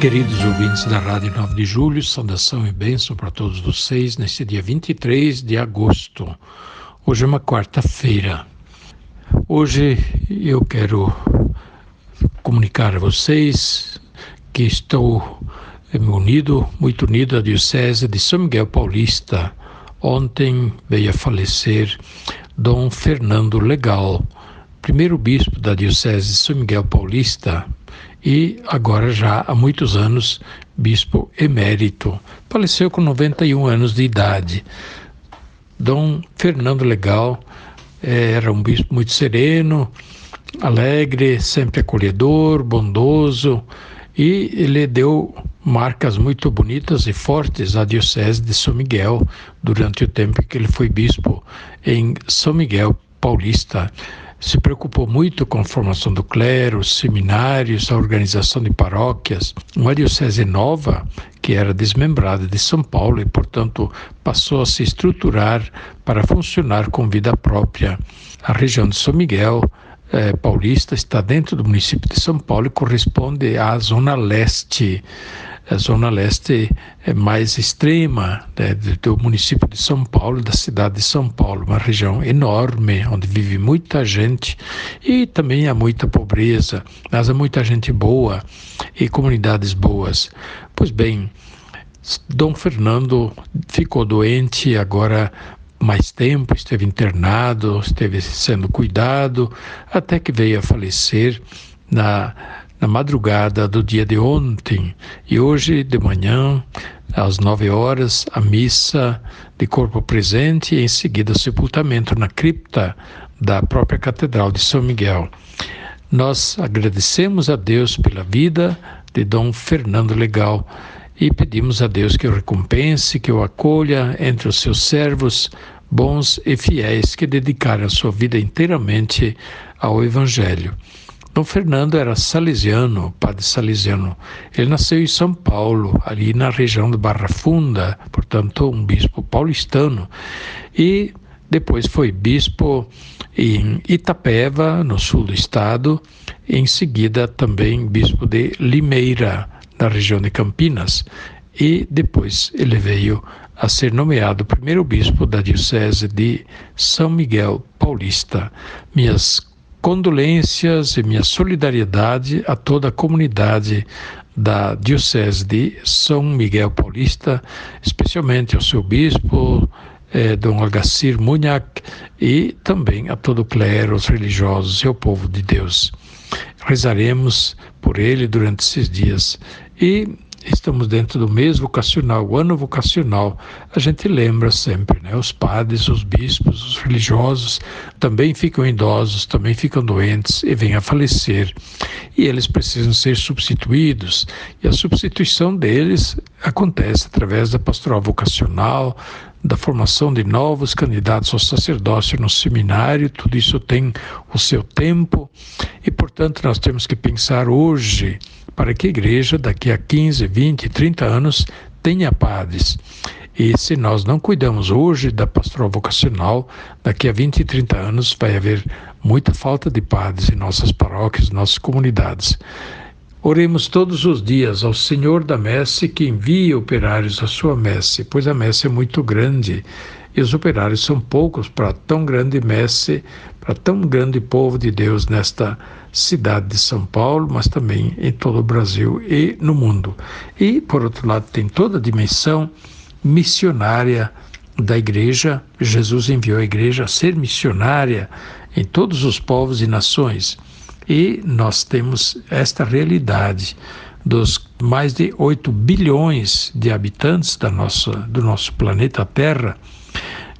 Queridos ouvintes da Rádio 9 de Julho, saudação e bênção para todos vocês neste dia 23 de agosto. Hoje é uma quarta-feira. Hoje eu quero comunicar a vocês que estou unido, muito unido à Diocese de São Miguel Paulista. Ontem veio a falecer Dom Fernando Legal, primeiro bispo da Diocese de São Miguel Paulista, e agora já há muitos anos bispo emérito. Faleceu com 91 anos de idade. Dom Fernando Legal eh, era um bispo muito sereno, alegre, sempre acolhedor, bondoso, e ele deu marcas muito bonitas e fortes à Diocese de São Miguel durante o tempo que ele foi bispo em São Miguel Paulista se preocupou muito com a formação do clero, seminários, a organização de paróquias. Uma diocese nova, que era desmembrada de São Paulo e, portanto, passou a se estruturar para funcionar com vida própria. A região de São Miguel eh, Paulista está dentro do município de São Paulo e corresponde à zona leste a zona leste é mais extrema né, do município de São Paulo, da cidade de São Paulo, uma região enorme onde vive muita gente e também há muita pobreza, mas há muita gente boa e comunidades boas. Pois bem, Dom Fernando ficou doente agora mais tempo, esteve internado, esteve sendo cuidado, até que veio a falecer na na madrugada do dia de ontem e hoje de manhã, às nove horas, a missa de corpo presente e em seguida o sepultamento na cripta da própria Catedral de São Miguel. Nós agradecemos a Deus pela vida de Dom Fernando Legal e pedimos a Deus que o recompense, que o acolha entre os seus servos bons e fiéis que dedicaram a sua vida inteiramente ao Evangelho. Dom Fernando era salesiano, padre salesiano. Ele nasceu em São Paulo, ali na região de Barra Funda, portanto, um bispo paulistano. E depois foi bispo em Itapeva, no sul do estado, em seguida também bispo de Limeira, na região de Campinas. E depois ele veio a ser nomeado primeiro bispo da Diocese de São Miguel Paulista. Minhas condolências e minha solidariedade a toda a comunidade da Diocese de São Miguel Paulista, especialmente ao seu bispo, eh, Dom Agacir Munhac, e também a todo o clero, os religiosos e ao povo de Deus. Rezaremos por ele durante esses dias e estamos dentro do mês vocacional, o ano vocacional, a gente lembra sempre, né? Os padres, os bispos, os religiosos também ficam idosos, também ficam doentes e vêm a falecer. E eles precisam ser substituídos. E a substituição deles acontece através da pastoral vocacional, da formação de novos candidatos ao sacerdócio no seminário, tudo isso tem o seu tempo e, portanto, nós temos que pensar hoje para que a igreja, daqui a 15, 20, 30 anos, tenha padres. E se nós não cuidamos hoje da pastoral vocacional, daqui a 20 e 30 anos vai haver muita falta de padres em nossas paróquias, nossas comunidades. Oremos todos os dias ao Senhor da messe que envie operários à sua messe, pois a messe é muito grande e os operários são poucos para tão grande messe, para tão grande povo de Deus nesta cidade de São Paulo, mas também em todo o Brasil e no mundo. E, por outro lado, tem toda a dimensão missionária da igreja. Jesus enviou a igreja a ser missionária em todos os povos e nações. E nós temos esta realidade dos mais de 8 bilhões de habitantes da nossa, do nosso planeta Terra,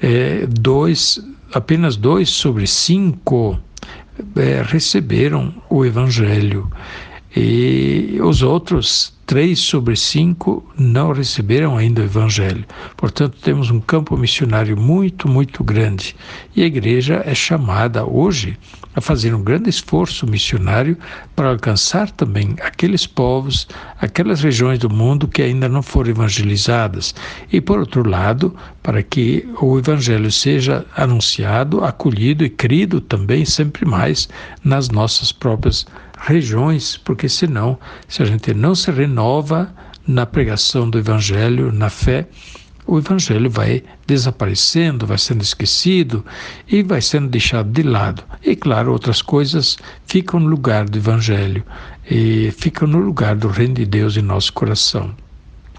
é, dois, apenas dois sobre cinco é, receberam o Evangelho. E os outros, três sobre cinco, não receberam ainda o Evangelho. Portanto, temos um campo missionário muito, muito grande. E a igreja é chamada hoje a fazer um grande esforço missionário para alcançar também aqueles povos, aquelas regiões do mundo que ainda não foram evangelizadas. E, por outro lado, para que o Evangelho seja anunciado, acolhido e crido também sempre mais nas nossas próprias regiões, porque senão, se a gente não se renova na pregação do Evangelho, na fé, o Evangelho vai desaparecendo, vai sendo esquecido e vai sendo deixado de lado. E, claro, outras coisas ficam no lugar do Evangelho e ficam no lugar do Reino de Deus em nosso coração.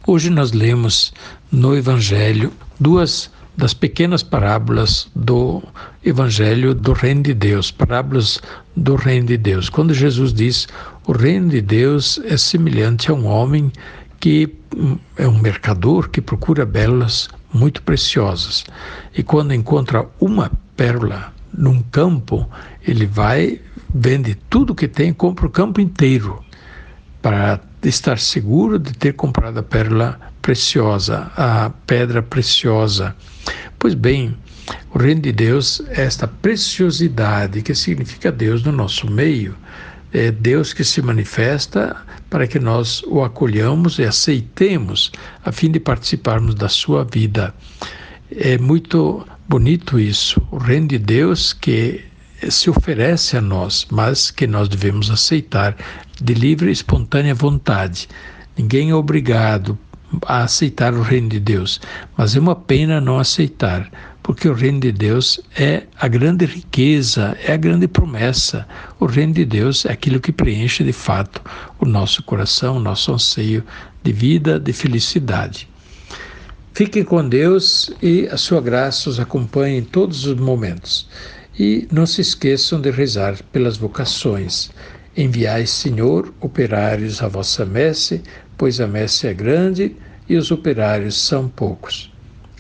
Hoje nós lemos no Evangelho duas das pequenas parábolas do Evangelho do Reino de Deus, parábolas do Reino de Deus. Quando Jesus diz: O Reino de Deus é semelhante a um homem que é um mercador que procura belas muito preciosas. E quando encontra uma pérola num campo, ele vai, vende tudo que tem, compra o campo inteiro para estar seguro de ter comprado a pérola preciosa, a pedra preciosa. Pois bem, o reino de Deus é esta preciosidade que significa Deus no nosso meio. É Deus que se manifesta para que nós o acolhamos e aceitemos, a fim de participarmos da sua vida. É muito bonito isso. O reino de Deus que se oferece a nós, mas que nós devemos aceitar de livre e espontânea vontade. Ninguém é obrigado a aceitar o reino de Deus, mas é uma pena não aceitar, porque o reino de Deus é a grande riqueza, é a grande promessa. O reino de Deus é aquilo que preenche de fato o nosso coração, o nosso anseio de vida, de felicidade. Fiquem com Deus e a sua graça os acompanhe em todos os momentos. E não se esqueçam de rezar pelas vocações. Enviai, Senhor, operários à vossa messe, pois a messe é grande e os operários são poucos.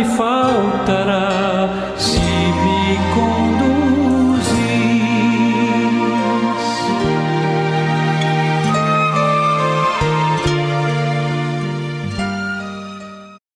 me faltará